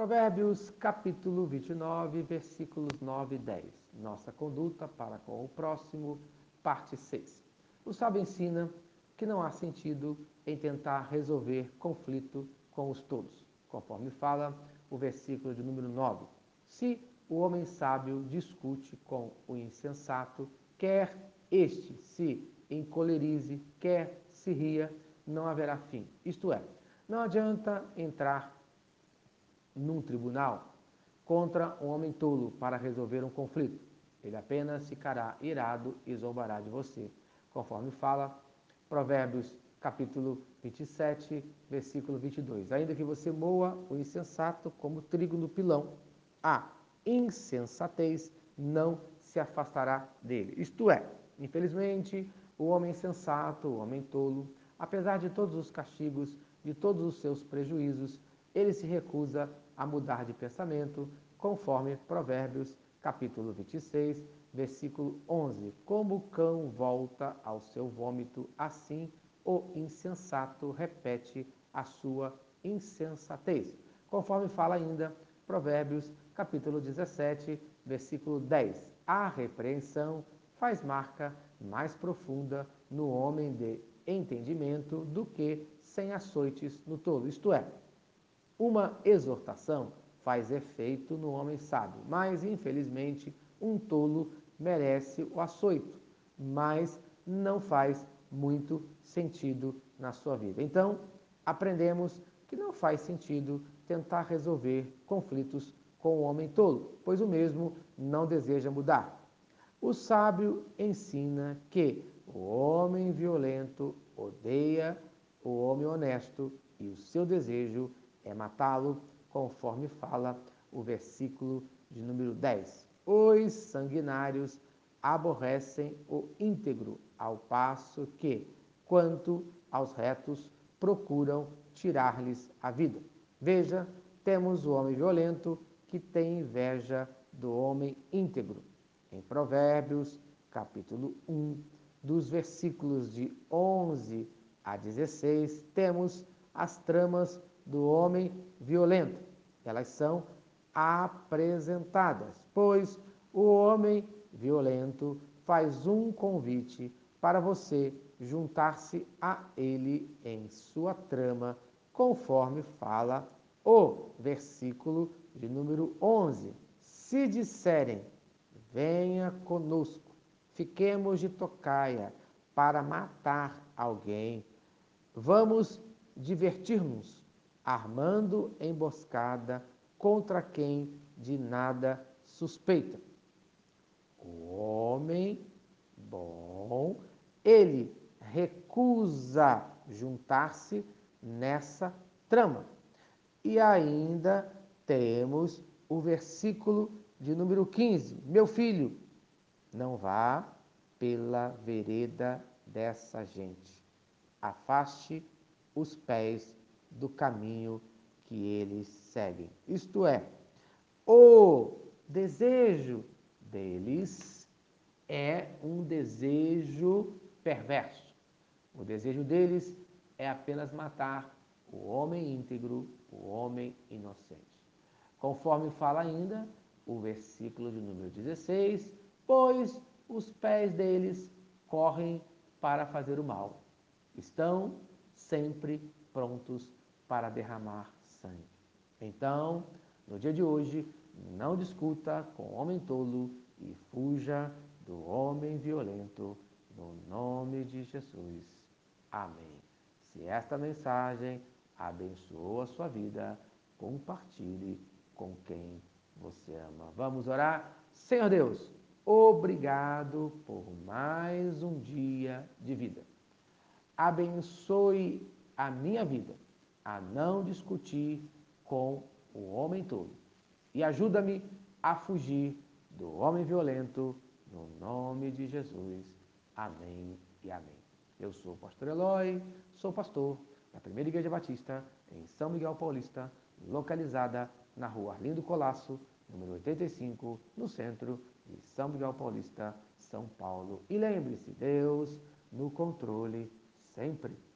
Provérbios capítulo 29, versículos 9 e 10. Nossa conduta para com o próximo, parte 6. O sábio ensina que não há sentido em tentar resolver conflito com os tolos, conforme fala o versículo de número 9. Se o homem sábio discute com o insensato, quer este se encolerize, quer se ria, não haverá fim. Isto é, não adianta entrar num tribunal contra um homem tolo para resolver um conflito. Ele apenas ficará irado e zombará de você, conforme fala Provérbios capítulo 27, versículo 22. Ainda que você moa o insensato como trigo no pilão, a insensatez não se afastará dele. Isto é, infelizmente, o homem insensato, o homem tolo, apesar de todos os castigos, de todos os seus prejuízos, ele se recusa a mudar de pensamento, conforme Provérbios capítulo 26, versículo 11. Como o cão volta ao seu vômito, assim o insensato repete a sua insensatez. Conforme fala ainda Provérbios capítulo 17, versículo 10. A repreensão faz marca mais profunda no homem de entendimento do que sem açoites no tolo. Isto é, uma exortação faz efeito no homem sábio, mas infelizmente um tolo merece o açoito, mas não faz muito sentido na sua vida. Então, aprendemos que não faz sentido tentar resolver conflitos com o homem tolo, pois o mesmo não deseja mudar. O sábio ensina que o homem violento odeia o homem honesto e o seu desejo é matá-lo, conforme fala o versículo de número 10. Os sanguinários aborrecem o íntegro, ao passo que, quanto aos retos, procuram tirar-lhes a vida. Veja, temos o homem violento que tem inveja do homem íntegro. Em Provérbios, capítulo 1, dos versículos de 11 a 16, temos as tramas do homem violento. Elas são apresentadas, pois o homem violento faz um convite para você juntar-se a ele em sua trama, conforme fala o versículo de número 11. Se disserem, venha conosco, fiquemos de tocaia para matar alguém, vamos divertir-nos armando emboscada contra quem de nada suspeita. O homem bom, ele recusa juntar-se nessa trama. E ainda temos o versículo de número 15: Meu filho, não vá pela vereda dessa gente. Afaste os pés do caminho que eles seguem. Isto é, o desejo deles é um desejo perverso. O desejo deles é apenas matar o homem íntegro, o homem inocente. Conforme fala ainda o versículo de número 16, pois os pés deles correm para fazer o mal. Estão sempre prontos para derramar sangue. Então, no dia de hoje, não discuta com o homem tolo e fuja do homem violento, no nome de Jesus. Amém. Se esta mensagem abençoou a sua vida, compartilhe com quem você ama. Vamos orar? Senhor Deus, obrigado por mais um dia de vida. Abençoe a minha vida a não discutir com o homem todo. E ajuda-me a fugir do homem violento, no nome de Jesus. Amém e amém. Eu sou o pastor Eloy, sou pastor da Primeira Igreja Batista em São Miguel Paulista, localizada na rua Arlindo Colasso, número 85, no centro de São Miguel Paulista, São Paulo. E lembre-se, Deus no controle sempre.